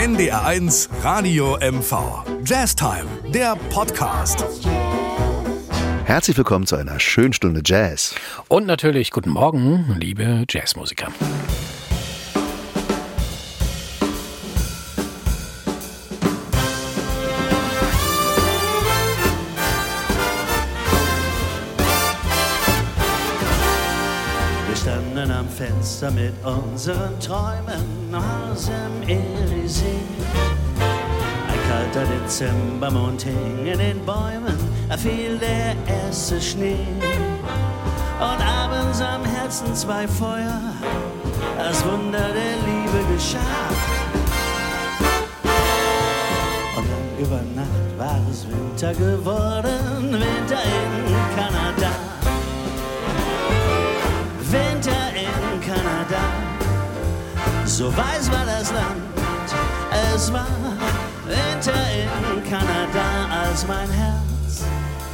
NDR1 Radio MV. Jazz Time, der Podcast. Herzlich willkommen zu einer schönen Stunde Jazz. Und natürlich guten Morgen, liebe Jazzmusiker. Fenster mit unseren Träumen aus dem Elysee. Ein kalter Dezembermond hing in den Bäumen, da fiel der erste Schnee. Und abends am Herzen zwei Feuer, das Wunder der Liebe geschah. Und dann über Nacht war es Winter geworden, Winter in Kanada. So weiß war das Land, es war Winter in Kanada, als mein Herz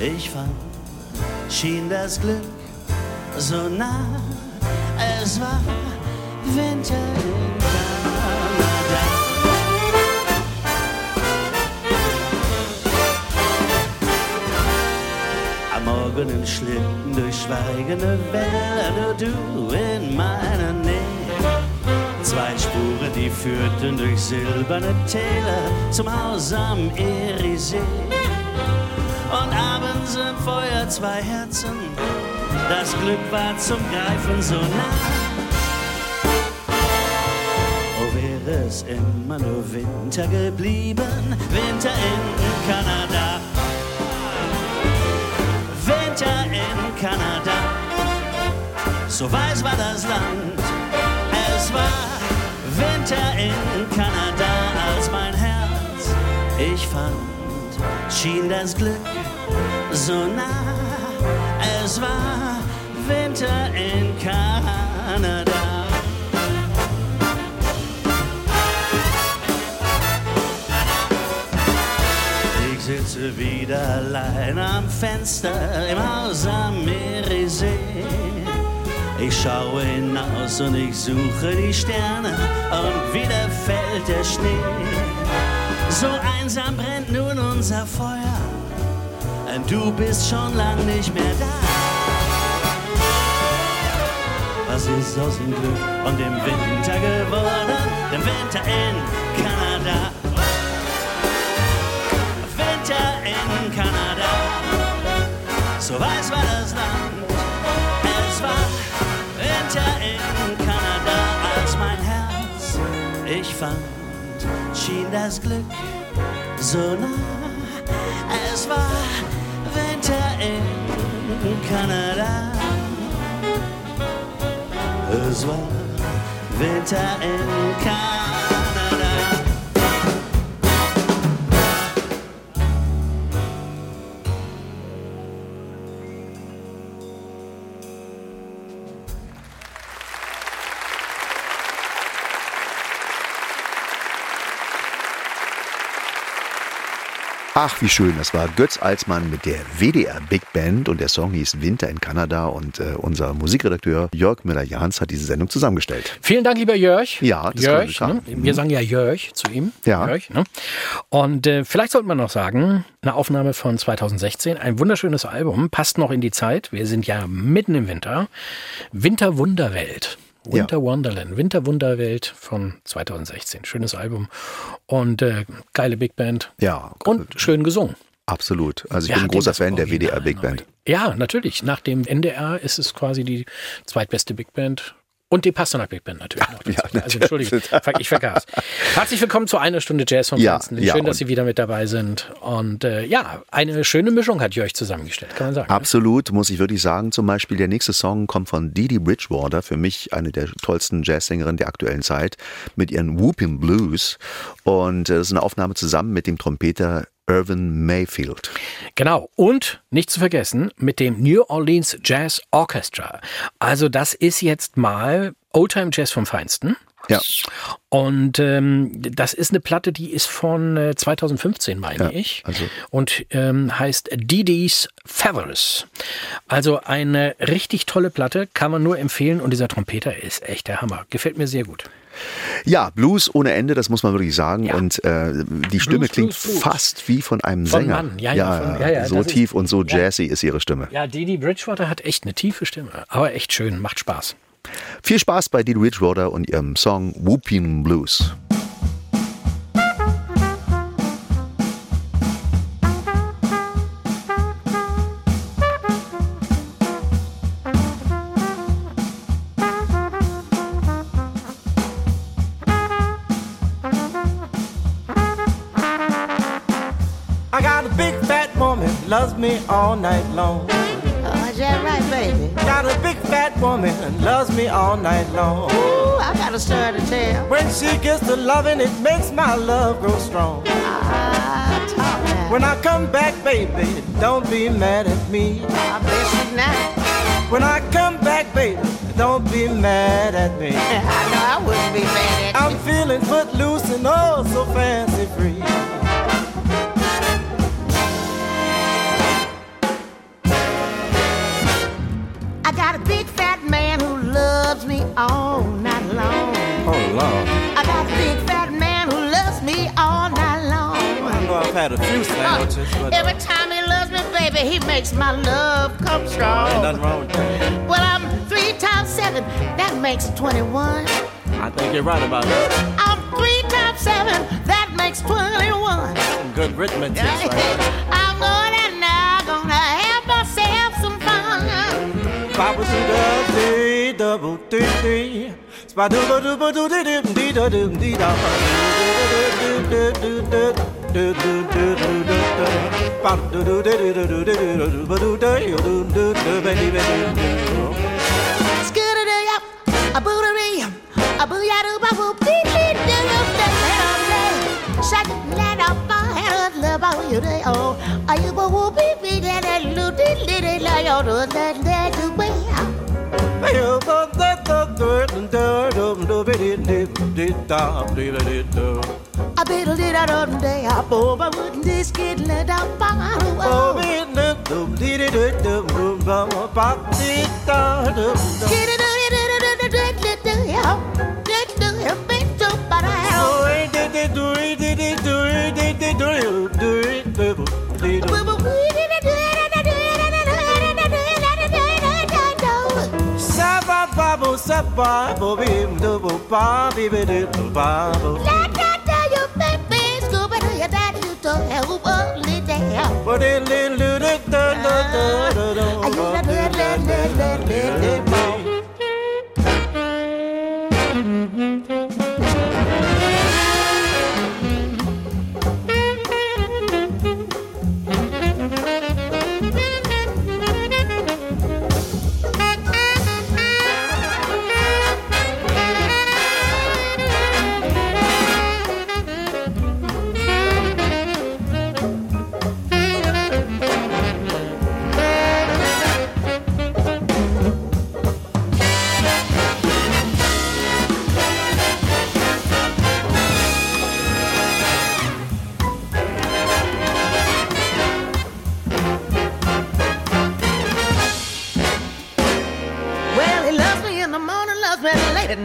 ich fand, schien das Glück so nah. Es war Winter in Kanada. Am Morgen in Schlitten durch schweigende Wälder, du in meiner Nähe. Zwei Spuren, die führten durch silberne Täler zum Haus am Eriesee. Und abends im Feuer zwei Herzen, das Glück war zum Greifen so nah. Oh, wäre es immer nur Winter geblieben, Winter in Kanada. Winter in Kanada. So weiß war das Land. Es war Winter in Kanada, als mein Herz ich fand, schien das Glück so nah. Es war Winter in Kanada. Ich sitze wieder allein am Fenster im Haus am Meeresee. Ich schaue hinaus und ich suche die Sterne und wieder fällt der Schnee. So einsam brennt nun unser Feuer, du bist schon lang nicht mehr da. Was ist aus dem Glück und dem Winter geworden? Dem Winter in Kanada. Winter in Kanada. So weiß war das Land. Winter in Kanada, als mein Herz ich fand, schien das Glück so nah. Es war Winter in Kanada. Es war Winter in Kanada. Ach, wie schön. Das war Götz Alsmann mit der WDR Big Band und der Song hieß Winter in Kanada und äh, unser Musikredakteur Jörg Müller-Jahns hat diese Sendung zusammengestellt. Vielen Dank, lieber Jörg. Ja, das Jörg. kann Ne? Wir sagen ja Jörg zu ihm. Ja. Jörg, ne? Und äh, vielleicht sollte man noch sagen, eine Aufnahme von 2016, ein wunderschönes Album, passt noch in die Zeit. Wir sind ja mitten im Winter. Winterwunderwelt. Winter Wonderland, Winterwunderwelt von 2016. Schönes Album und äh, geile Big Band. Ja, Und schön gesungen. absolut. Also ich Wer bin ein großer Fan der WDR Big? Band. Ja, natürlich. Nach dem NDR ist es quasi die zweitbeste Big Band. Und die Pasternak Big Band natürlich noch. Dazu. Ja, also entschuldige, ich vergaß. Herzlich willkommen zu einer Stunde Jazz vom Ja, Feinsten. ja, Schön, dass Sie wieder mit dabei sind. Und äh, ja, eine schöne Mischung hat Jörg zusammengestellt, kann man sagen. ne? Absolut, muss ich wirklich sagen. Zum Beispiel der nächste Song kommt von Didi Bridgewater, für mich eine der tollsten Jazzsängerinnen der aktuellen Zeit, mit ihren Whooping Blues. Und äh, das ist eine Aufnahme zusammen mit dem Trompeter Irvin Mayfield. Genau. Und nicht zu vergessen mit dem New Orleans Jazz Orchestra. Also das ist jetzt mal Oldtime Jazz vom Feinsten. Ja. Und ähm, das ist eine Platte, die ist von äh, 2015, meine Ja, ich. also- Und ähm, heißt Didi's Feathers. Also eine richtig tolle Platte, kann man nur empfehlen. Und dieser Trompeter ist echt der Hammer. Gefällt mir sehr gut. Ja, Blues ohne Ende, das muss man wirklich sagen. Ja. Und äh, die Stimme Blues, klingt Blues, Blues. fast wie von einem Von Sänger. Mann. Ja, ja, von- ja, ja, so das ist- tief und so ja. jazzy ist ihre Stimme. Ja, Didi Bridgewater hat echt eine tiefe Stimme, aber echt schön, macht Spaß. Viel Spaß bei Didi Bridgewater und ihrem Song Whooping Blues. Loves me all night long. Oh, is that right, baby? Got a big fat woman and loves me all night long. Ooh, I got a story to tell. When she gets to loving, it makes my love grow strong. Ah, talk now. When I come back, baby, don't be mad at me. I bet she's not. When I come back, baby, don't be mad at me. I know I wouldn't be mad at I'm you. feeling footloose and oh so fancy free. Got a big fat man who loves me all night long. Oh Lord, I got a big fat man who loves me all night long. I know I've had a few sandwiches, but uh, Every time he loves me, baby, he makes my love come strong. ain't nothing wrong with that. Well, I'm three times seven, that makes 21. I think you're right about that. I'm three times seven, that makes 21. Some good arithmetic right. I'm gonna Papa see the dee double dee dee. Spa do do do do do do dee do do dee da. Do do do do do. Scooter-doo-yop, a bootery, a booyah-doo-ba-boop. bao nhiêu đây ồ ai bao hú bí bí đe đe lưu đi đi đi là yo đồ đe đe du bê à bây giờ có có có có đừng chờ đừng đừng biết đi đi đi ta đi là đi đâu I bit a little on day up over with this kid let up bang Oh bit dum dee dee dee dum dum bang bang dee da dum dum Dee dee dee dee dee dee dee dee dee dee dee dee dee dee dee dee dee dee Bobble, double bobby, little bobble. Let that tell you, baby, scuba to your daddy, you don't help only the help. But it little, little, little, little, little, little, little, little, little, little, little, little,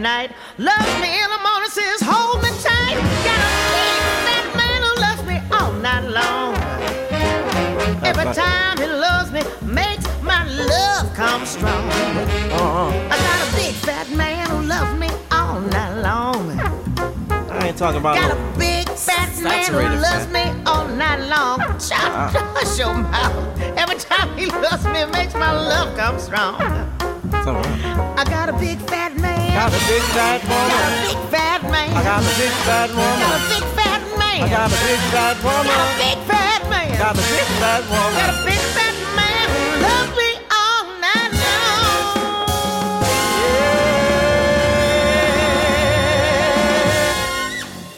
night, loves me in the morning, says hold me tight. Got a big fat man who loves me all night long. Every time he loves me, makes my love come strong. Uh-huh. I got a big fat man who loves me all night long. I ain't talking about Got no. a big fat man who loves fat. me all night long. Uh-huh. Shut hush your mouth. Every time he loves me, makes my love come strong. I got a big fat man. Got a big fat Got a woman. big fat man. I got a big fat Got a woman. big fat man. I got a big fat Got a woman. big fat man. Got a big fat Got woman. a big fat man who loves me all night long.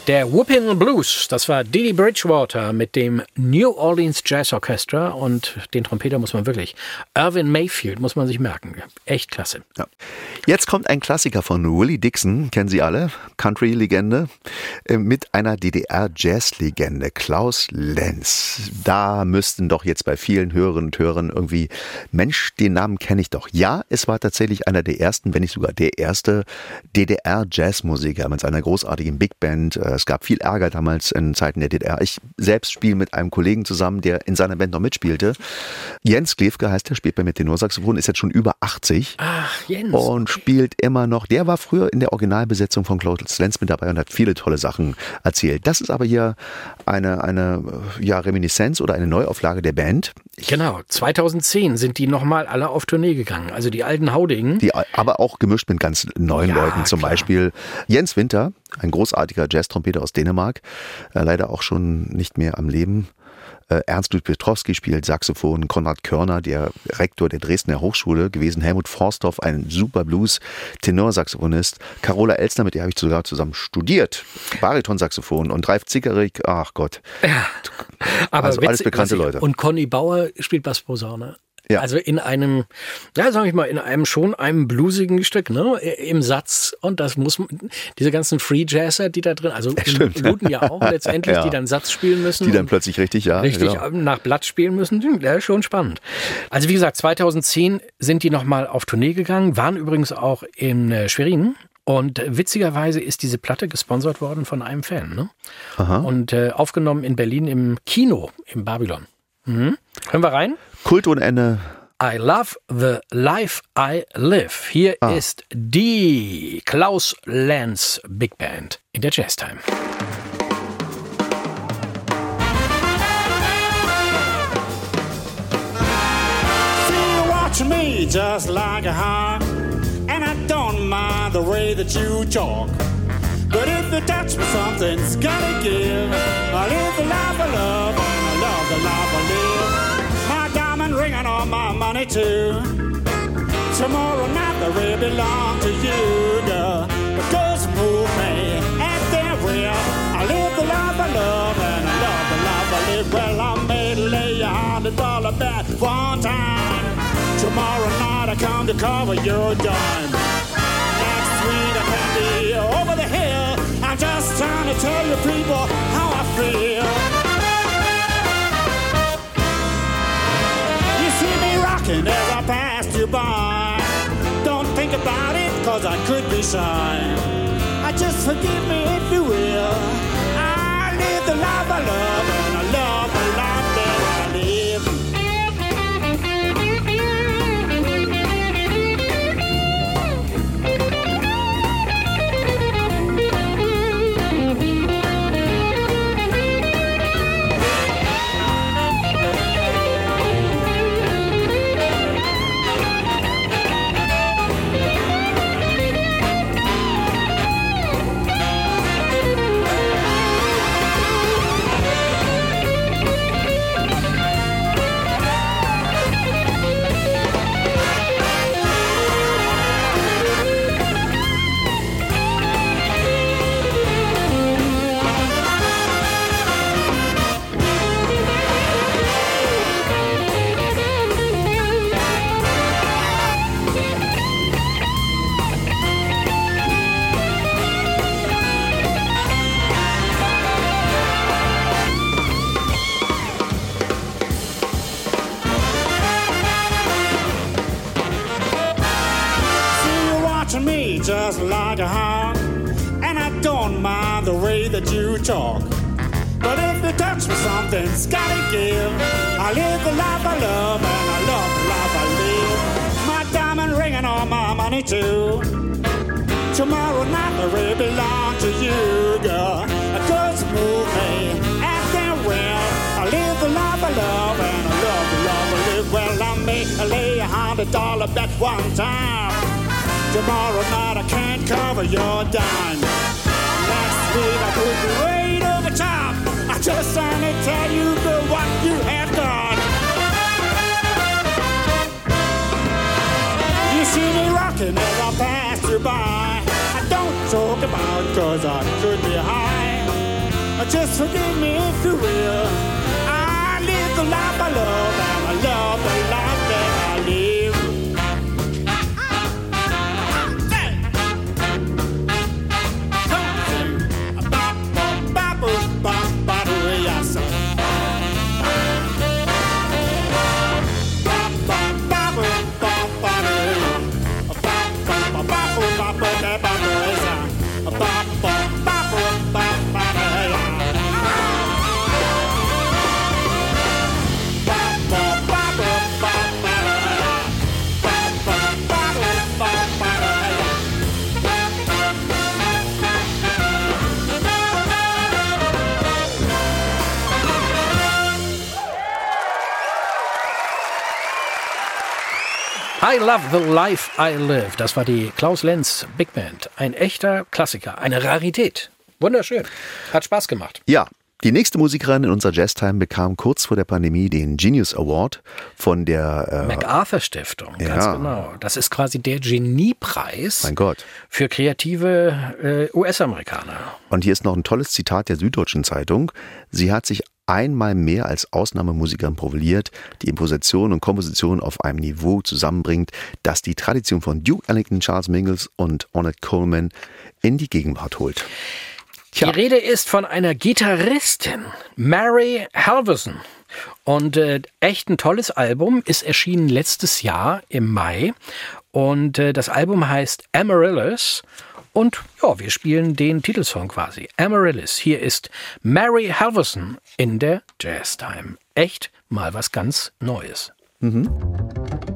Der Whooping Blues, das war Didi Bridgewater mit dem New Orleans Jazz Orchestra und den Trompeter muss man wirklich. Irvin Mayfield muss man sich merken. Echt klasse. Ja. Jetzt kommt ein Klassiker von Willie Dixon, kennen Sie alle, Country-Legende, äh, mit einer DDR-Jazz-Legende, Klaus Lenz. Da müssten doch jetzt bei vielen Hörerinnen und Hörern irgendwie, Mensch, den Namen kenne ich doch. Ja, es war tatsächlich einer der ersten, wenn nicht sogar der erste DDR-Jazzmusiker mit seiner großartigen Big Band. Äh, Es gab viel Ärger damals in Zeiten der DDR. Ich selbst spiele mit einem Kollegen zusammen, der in seiner Band noch mitspielte. Jens Klefke heißt der, spielt bei mir Tenorsaxophon, ist jetzt schon über 80 Ach, Jens. und spielt immer noch. Der war früher in der Originalbesetzung von Klaus Lenz mit dabei und hat viele tolle Sachen erzählt. Das ist aber hier eine, eine ja, Reminiszenz oder eine Neuauflage der Band. Genau, 2010 sind die nochmal alle auf Tournee gegangen. Also die alten Haudingen. Die aber auch gemischt mit ganz neuen Ja, Leuten. Zum klar. Beispiel Jens Winter, ein großartiger Jazz-Trompeter aus Dänemark, äh, leider auch schon nicht mehr am Leben. Äh, Ernst Ludwig Petrowski spielt Saxophon, Konrad Körner, der Rektor der Dresdner Hochschule gewesen, Helmut Forsthoff, ein super Blues-Tenorsaxophonist, Carola Elsner, mit der habe ich sogar zusammen studiert, Baritonsaxophon und Ralf Zickerig, ach Gott, Aber Also alles witzig, bekannte Leute. Und Conny Bauer spielt Bassposaune. Ja. Also in einem, ja, sag ich mal, in einem schon einem bluesigen Stück, ne, im Satz. Und das muss, man- diese ganzen Free Jazzer, die da drin, also im stimmt. Luten ja auch letztendlich, Ja. die dann Satz spielen müssen. die dann plötzlich richtig, ja, richtig genau. nach Blatt spielen müssen, ja, schon spannend. Also wie gesagt, 2010 sind die nochmal auf Tournee gegangen, waren übrigens auch in äh, Schwerin. Und witzigerweise ist diese Platte gesponsert worden von einem Fan. Ne? Und äh, aufgenommen in Berlin im Kino, im Babylon. Mhm. Hören wir rein? Kult ohne Ende. I love the life I live. Hier ist die Klaus Lenz Big Band in der Jazztime. Watching me just like a hawk, and I don't mind the way that you talk. But if you touch me, something's gotta give. I live the life I love, love the live. My diamond ring and all my money too. Tomorrow night the will belong to you, girl. But just move me at their will. I live the life I love, and I love the life I live. Well, I may lay a hundred dollar bet one time. Tomorrow night I come to cover your dime. Next week I can be over the hill. I'm just trying to tell you people how I feel. Rocking as I pass you by. Don't think about it, cause I could be shy. I just forgive me if you will. I live the life I love, and I love just like a hawk, and I don't mind the way that you talk. But if you touch me, something's gotta give. I live the life I love, and I love the life I live. My diamond ring and all my money too. Tomorrow night the will belong to you, girl. Cause move me their will. I live the life I love, and I love the love I live. Well, I may lay a hundred dollar bet one time. Tomorrow night I can't cover your dime. Next week I could be way over top. I just want to tell you the what you have done. You see me rocking as I pass you by. I don't talk about cause I could be high. Just forgive me if you will. I live the life I love I Love the Life I Live. Das war die Klaus Lenz Big Band. Ein echter Klassiker, eine Rarität. Wunderschön. Hat Spaß gemacht. Ja, die nächste Musikerin in unserer Jazztime bekam kurz vor der Pandemie den Genius Award von der äh, MacArthur Stiftung, ganz Ja. genau. Das ist quasi der Geniepreis Mein Gott. für kreative äh, US-Amerikaner. Und hier ist noch ein tolles Zitat der Süddeutschen Zeitung. Sie hat sich einmal mehr als Ausnahmemusikerin profiliert, die Imposition und Komposition auf einem Niveau zusammenbringt, das die Tradition von Duke Ellington, Charles Mingus und Ornette Coleman in die Gegenwart holt. Tja. Die Rede ist von einer Gitarristin, Mary Halverson. Und äh, echt ein tolles Album, ist erschienen letztes Jahr im Mai. Und äh, das Album heißt Amaryllis. Und ja, wir spielen den Titelsong quasi. Amaryllis. Hier ist Mary Halverson in der Jazz Time. Echt mal was ganz Neues. Mary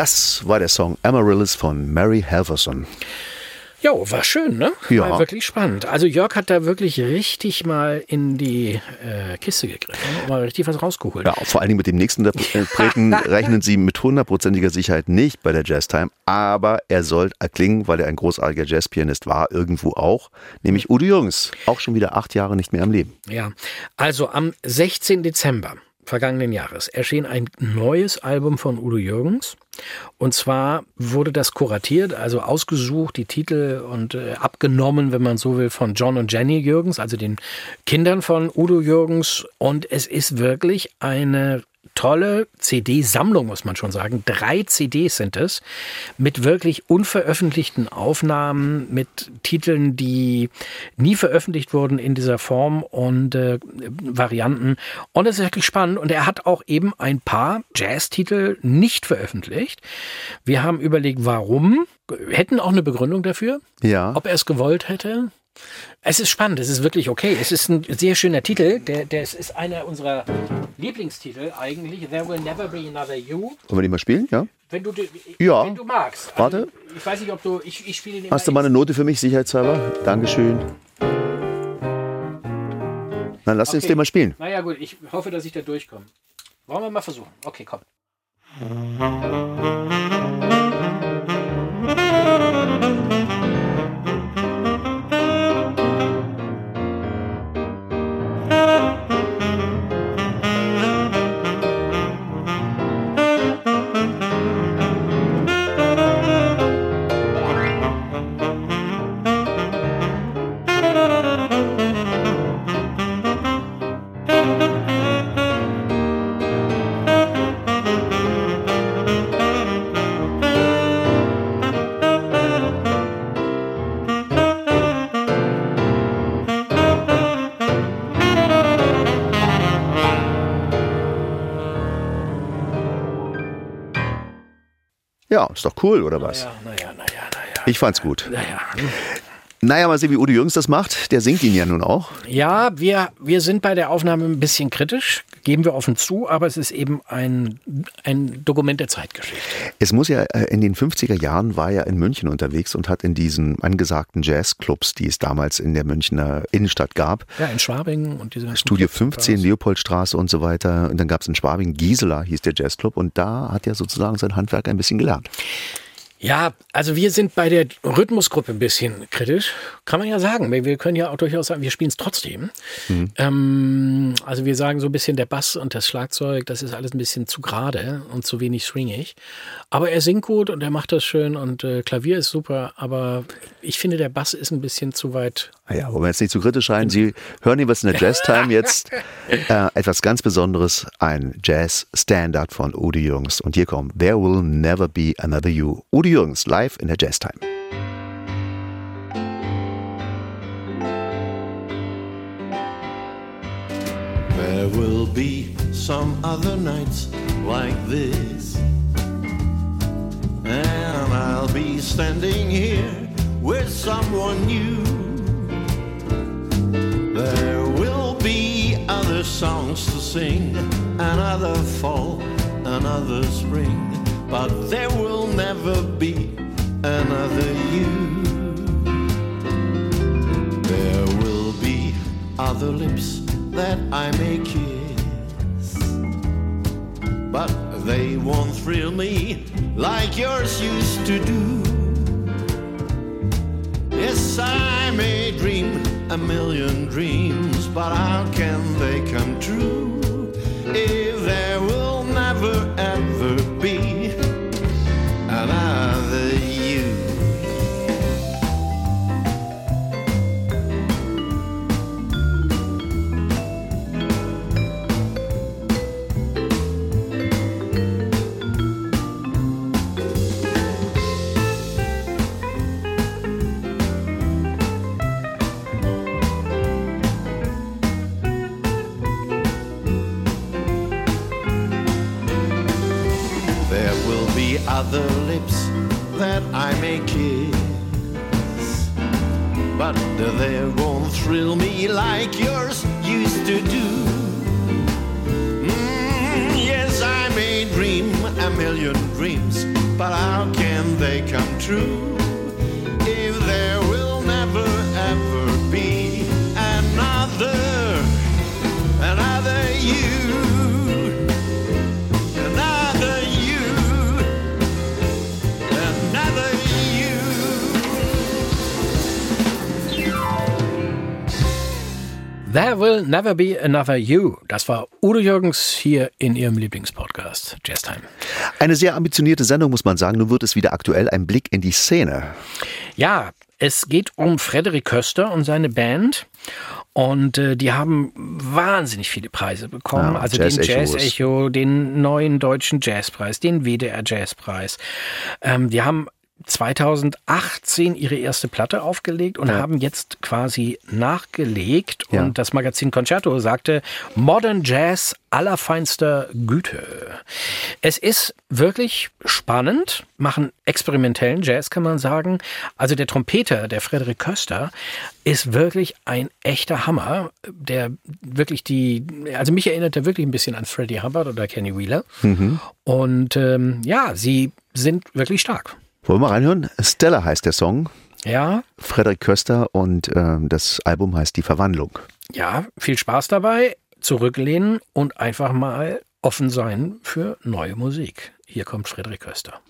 Das war der Song Amaryllis von Mary Halverson. Ja, war schön, ne? Ja. War wirklich spannend. Also Jörg hat da wirklich richtig mal in die äh, Kiste gegriffen und mal richtig was rausgeholt. Ja, vor allen Dingen mit dem nächsten Interpreten rechnen Sie mit hundertprozentiger Sicherheit nicht bei der Jazztime, aber er soll erklingen, weil er ein großartiger Jazzpianist war, irgendwo auch, nämlich Udo Jürgens, auch schon wieder acht Jahre nicht mehr am Leben. Ja, also am 16. Dezember vergangenen Jahres erschien ein neues Album von Udo Jürgens. Und zwar wurde das kuratiert, also ausgesucht, die Titel und äh, abgenommen, wenn man so will, von John und Jenny Jürgens, also den Kindern von Udo Jürgens. Und es ist wirklich eine tolle CD-Sammlung, muss man schon sagen. Drei CDs sind es, mit wirklich unveröffentlichten Aufnahmen, mit Titeln, die nie veröffentlicht wurden in dieser Form und äh, Varianten. Und es ist wirklich spannend. Und er hat auch eben ein paar Jazz-Titel nicht veröffentlicht. Wir haben überlegt, warum. Hätten auch eine Begründung dafür. Ja. Ob er es gewollt hätte. Es ist spannend, es ist wirklich okay. Es ist ein sehr schöner Titel. Der, der es ist einer unserer Lieblingstitel eigentlich. There will never be another you. Wollen wir den mal spielen? Ja. Wenn du, Ja. wenn du magst. Warte. Also, ich weiß nicht, ob du. Ich, ich spiele den Hast du mal eine Note für mich, sicherheitshalber? Dankeschön. Dann lass uns Okay. den mal spielen. Naja, gut, ich hoffe, dass ich da durchkomme. Wollen wir mal versuchen? Okay, komm. Ist doch cool, oder was? Ja, naja, naja, naja. Ich fand's gut. Naja. Naja, mal sehen, wie Udo Jürgens das macht. Der singt ihn ja nun auch. Ja, wir, wir sind bei der Aufnahme ein bisschen kritisch, geben wir offen zu, aber es ist eben ein, ein Dokument der Zeitgeschichte. Es muss ja, äh, in den 50er Jahren war er in München unterwegs und hat in diesen angesagten Jazzclubs, die es damals in der Münchner Innenstadt gab, Ja, in Schwabing und diese ganzen Studio Clubs. 15, Leopoldstraße und so weiter. Und dann gab es in Schwabing, Gisela hieß der Jazzclub und da hat er sozusagen sein Handwerk ein bisschen gelernt. Ja, also wir sind bei der Rhythmusgruppe ein bisschen kritisch, kann man ja sagen. Wir können ja auch durchaus sagen, wir spielen es trotzdem. Ähm, also wir sagen so ein bisschen der Bass und das Schlagzeug, das ist alles ein bisschen zu gerade und zu wenig swingig. Aber er singt gut und er macht das schön und äh, Klavier ist super, aber ich finde, der Bass ist ein bisschen zu weit. Naja, wollen wir jetzt nicht zu kritisch sein. Sie hören hier was in der Jazztime jetzt. Äh, etwas ganz Besonderes, ein Jazz-Standard von Udo Jürgens. Und hier kommt There Will Never Be Another You. Udo Jürgens, live in der Jazztime. There will be some other nights like this. And I'll be standing here with someone new. There will be other songs to sing, another fall, another spring. But there will never be another you. There will be other lips that I may kiss, but they won't thrill me like yours used to do. Yes, I may dream a million dreams, but how can they come true if there that I may kiss, but they won't thrill me like yours used to do. Mm, yes, I may dream a million dreams, but how can they come true There will never be another you. Das war Udo Jürgens hier in ihrem Lieblingspodcast Jazz Time. Eine sehr ambitionierte Sendung, muss man sagen. Nun wird es wieder aktuell. Ein Blick in die Szene. Ja, es geht um Frederik Köster und seine Band. Und äh, die haben wahnsinnig viele Preise bekommen. Ja, also Jazz den. Jazz Echo, den neuen deutschen Jazzpreis, den WDR Jazzpreis. Ähm, die haben 2018 ihre erste Platte aufgelegt und haben jetzt quasi nachgelegt. Ja. Und das Magazin Concerto sagte, Modern Jazz allerfeinster Güte. Es ist wirklich spannend, machen experimentellen Jazz, kann man sagen. Also der Trompeter, der Frederik Köster, ist wirklich ein echter Hammer, der wirklich die, also mich erinnert er wirklich ein bisschen an Freddie Hubbard oder Kenny Wheeler. Und ähm, ja, sie sind wirklich stark. Wollen wir mal reinhören? Stella heißt der Song. Ja, Frederik Köster und ähm, das Album heißt Die Verwandlung. ja, viel Spaß dabei, zurücklehnen und einfach mal offen sein für neue Musik. Hier kommt Frederik Köster.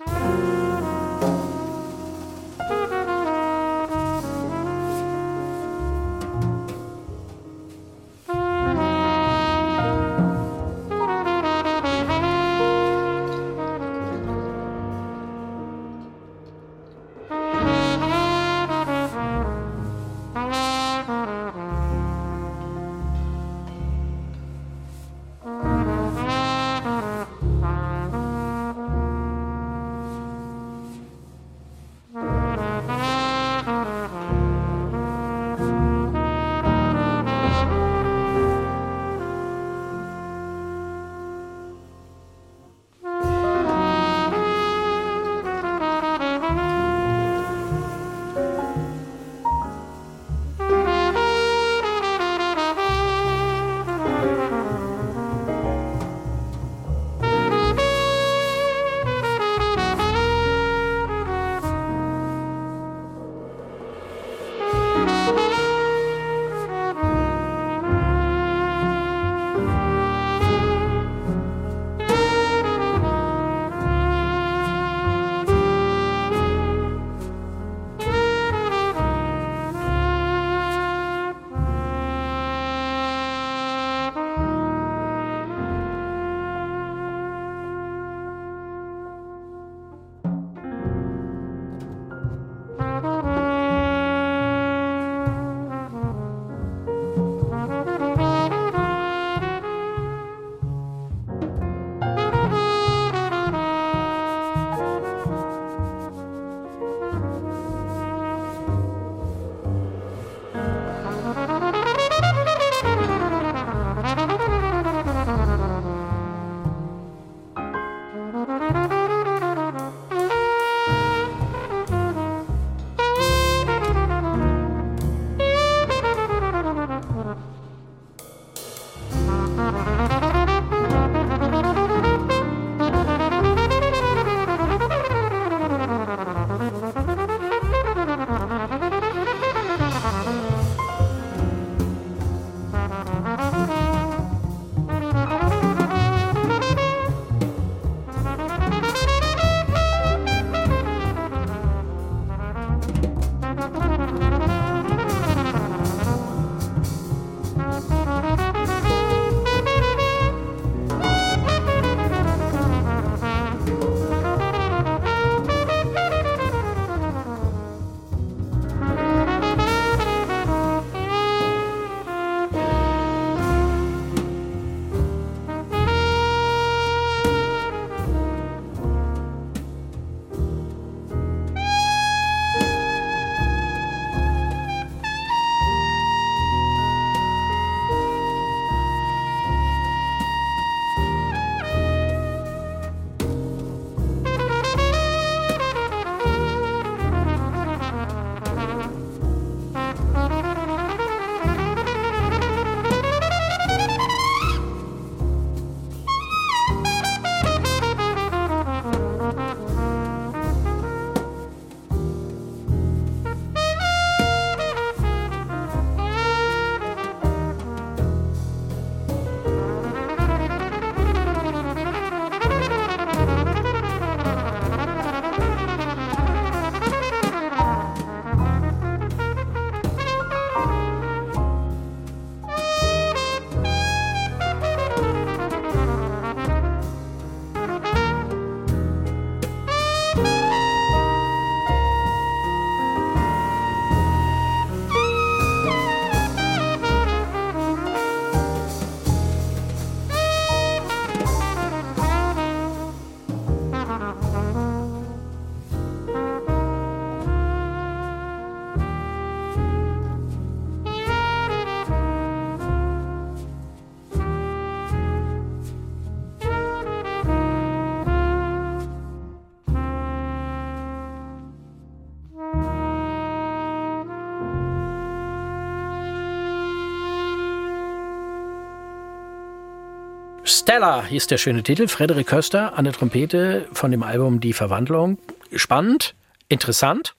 Stella hieß der schöne Titel. Frederik Köster an der Trompete von dem Album Die Verwandlung. Spannend, interessant.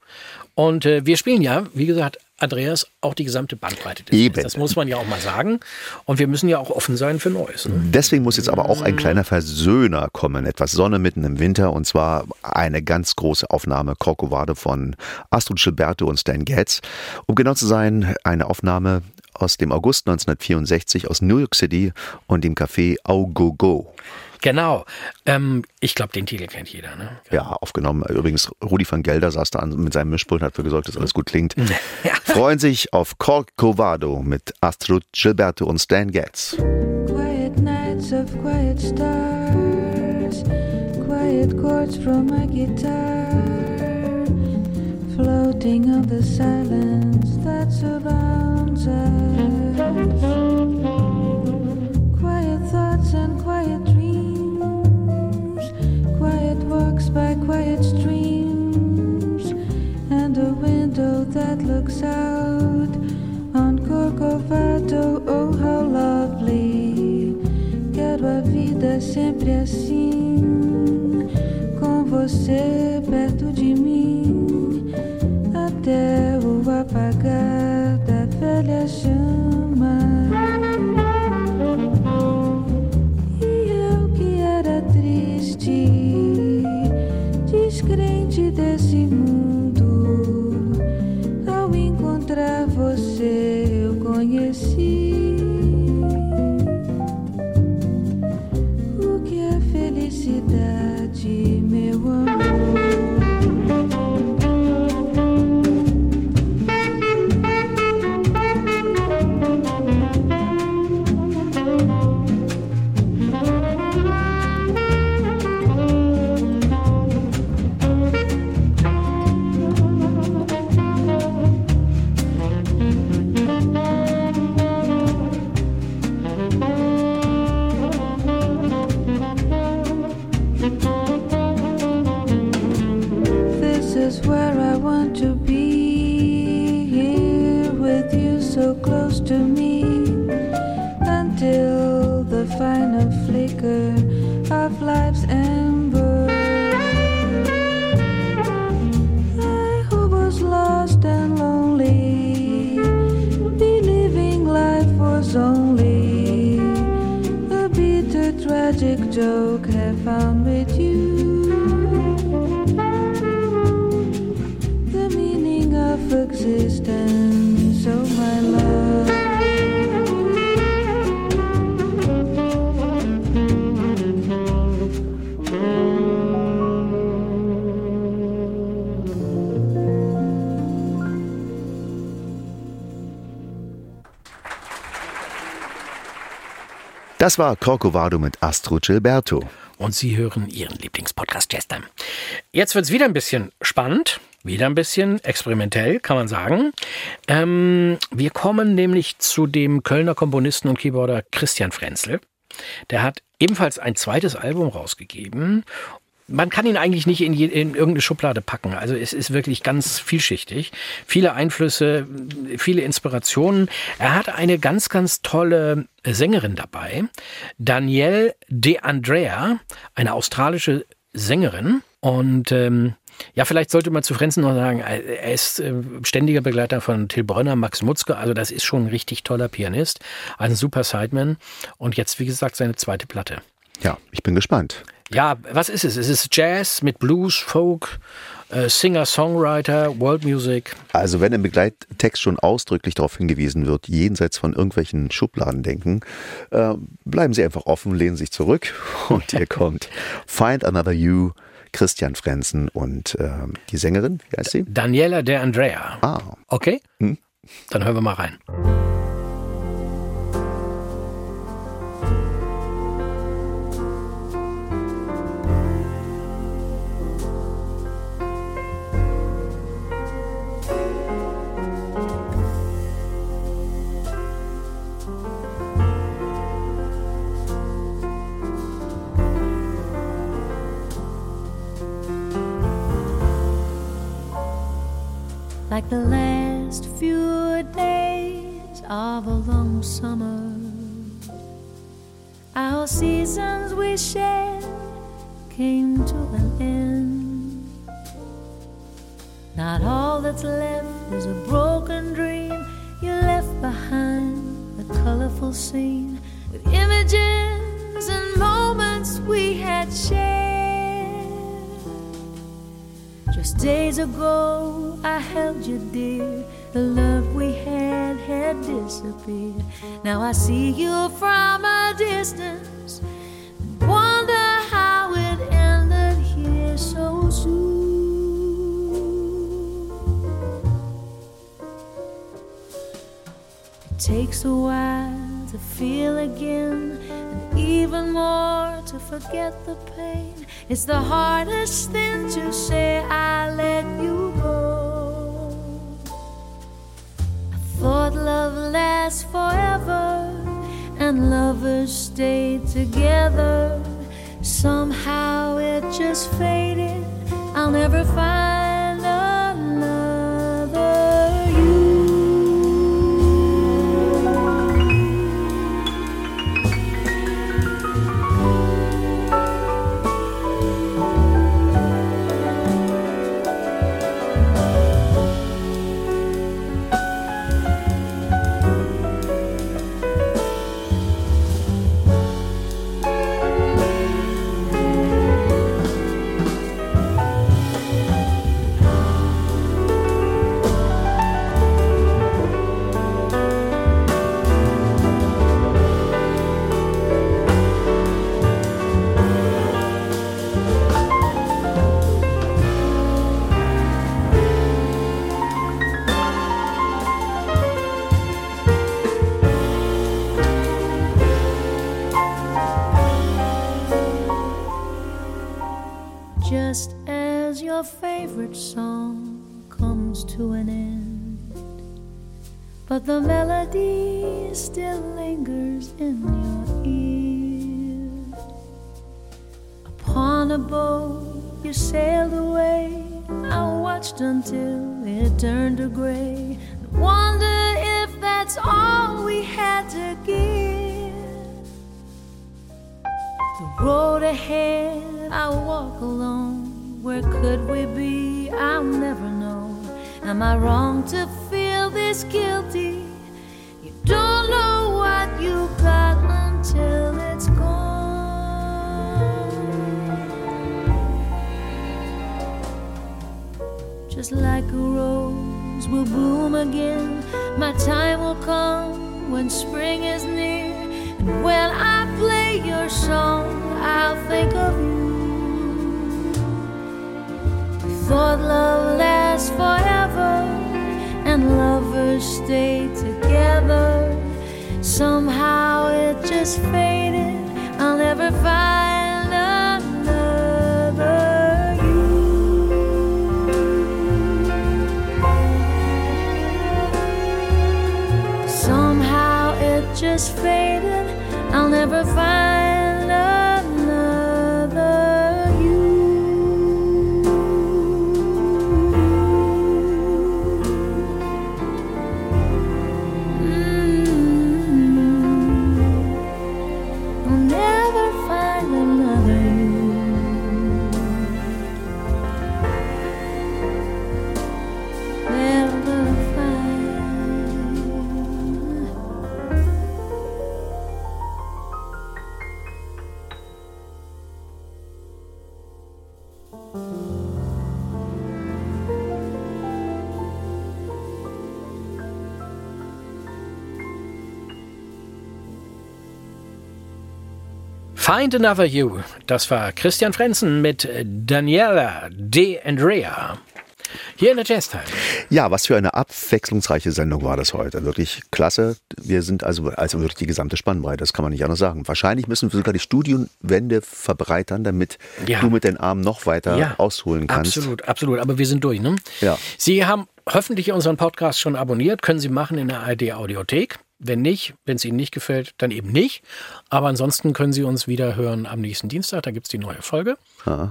Und äh, wir spielen ja, wie gesagt, Andreas, auch die gesamte Bandbreite des Eben. Das muss man ja auch mal sagen. Und wir müssen ja auch offen sein für Neues. Ne? Deswegen muss jetzt aber auch ein kleiner Versöhner kommen. Etwas Sonne mitten im Winter und zwar eine ganz große Aufnahme Corcovado von Astrid Gilberto und Stan Getz. Um genau zu sein, eine Aufnahme aus dem August 1964 aus New York City und dem Café Au Go Go. Genau. Ähm, ich glaube, den Titel kennt jeder. Ne? Ja, aufgenommen. Übrigens, Rudi van Gelder saß da an, mit seinem Mischpult und hat dafür gesorgt, dass alles gut klingt. Ja. Freuen sich auf Corcovado mit Astrid Gilberto und Stan Getz. Quiet nights of quiet stars, quiet chords from my guitar, floating on the silence that surrounds us. Quiet thoughts and quiet dreams, quiet walks by quiet streams, and a window that looks out on Corcovado. Oh, how lovely! Quero a vida sempre assim, com você perto de mim, até o apagar da velha chama. E eu que era triste, descrente desse mundo, Das war Corcovado mit Astro Gilberto. Und Sie hören Ihren Lieblingspodcast Jazztime. Jetzt wird es wieder ein bisschen spannend, wieder ein bisschen experimentell, kann man sagen. Ähm, wir kommen nämlich zu dem Kölner Komponisten und Keyboarder Christian Frenzel. Der hat ebenfalls ein zweites Album rausgegeben. Man kann ihn eigentlich nicht in, je, in irgendeine Schublade packen. Also es ist wirklich ganz vielschichtig. Viele Einflüsse, viele Inspirationen. Er hat eine ganz, ganz tolle Sängerin dabei. Danielle De Andrea, eine australische Sängerin. Und ähm, ja, vielleicht sollte man zu Frenzen noch sagen, er ist äh, ständiger Begleiter von Till Brönner, Max Mutzke. Also das ist schon ein richtig toller Pianist. Ein super Sideman. Und jetzt, wie gesagt, seine zweite Platte. Ja, ich bin gespannt. Ja, was ist es? Es ist Jazz mit Blues, Folk, äh, Singer, Songwriter, World Music. Also wenn im Begleittext schon ausdrücklich darauf hingewiesen wird, jenseits von irgendwelchen Schubladen denken, äh, bleiben Sie einfach offen, lehnen sich zurück und hier kommt Find Another You, Christian Frenzen und äh, die Sängerin, wie heißt sie? Daniela De Andrea. Ah, Okay? Hm. Dann hören wir mal rein. The last few days of a long summer. Our seasons we shared came to an end. Not all that's left is a broken dream you left behind, a colorful scene with images and moments we had shared. Just days ago, I held you dear. The love we had had disappeared. Now I see you from a distance. and Wonder how it ended here so soon. It takes a while to feel again, and even more to forget the pain. It's the hardest thing to say, I let you go. I thought love lasts forever, and lovers stay together. Somehow it just faded. I'll never find until it turned to gray. Wonder if that's all we had to give. The road ahead, I walk alone. Where could we be? I'll never know. Am I wrong to will bloom again, my time will come when spring is near. And when I play your song, I'll think of you. Thought love lasts forever, and lovers stay together. Somehow it just faded. I'll never find just faded. I'll never find Find Another You. Das war Christian Frenzen mit Daniela De Andrea. Hier in der Jazz Time. Ja, was für eine abwechslungsreiche Sendung war das heute. Wirklich klasse. Wir sind also, also wirklich die gesamte Spannbreite, das kann man nicht anders sagen. Wahrscheinlich müssen wir sogar die Studienwände verbreitern, damit Ja. du mit den Armen noch weiter Ja, ausholen kannst. Absolut, absolut. Aber wir sind durch, ne? Ja. Sie haben hoffentlich unseren Podcast schon abonniert. Können Sie machen in der ARD Audiothek. Wenn nicht, wenn es Ihnen nicht gefällt, dann eben nicht. Aber ansonsten können Sie uns wieder hören am nächsten Dienstag. Da gibt es die neue Folge.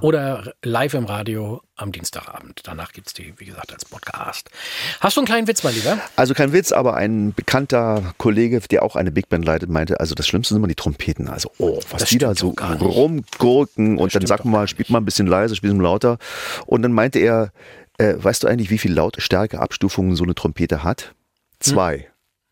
Oder live im Radio am Dienstagabend. Danach gibt es die, wie gesagt, als Podcast. Hast du einen kleinen Witz, mein Lieber? Also kein Witz, aber ein bekannter Kollege, der auch eine Big Band leitet, meinte, also das Schlimmste sind immer die Trompeten. Also, oh, was Das die da so rumgurken und dann sagt man mal, spielt mal ein bisschen leiser, spielt mal lauter. Und dann meinte er, äh, weißt du eigentlich, wie viel Lautstärke Abstufungen so eine Trompete hat? Zwei.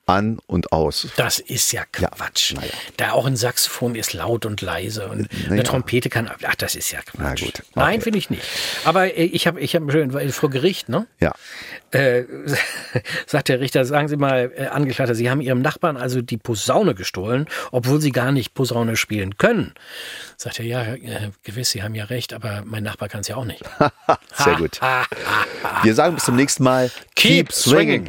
An und aus. Das ist ja Quatsch. naja. Da auch ein Saxophon ist laut und leise und eine Naja. Trompete kann. Ach, das ist ja Quatsch. gut, Nein, okay. finde ich nicht. Aber äh, ich habe ich hab schön, vor Gericht, ne? Ja. Äh, sagt der Richter, sagen Sie mal, äh, Angeklagter, Sie haben Ihrem Nachbarn also die Posaune gestohlen, obwohl Sie gar nicht Posaune spielen können. Sagt er, ja, äh, gewiss, Sie haben ja recht, aber mein Nachbar kann es ja auch nicht. Sehr gut. Wir sagen bis zum nächsten Mal. Keep swinging.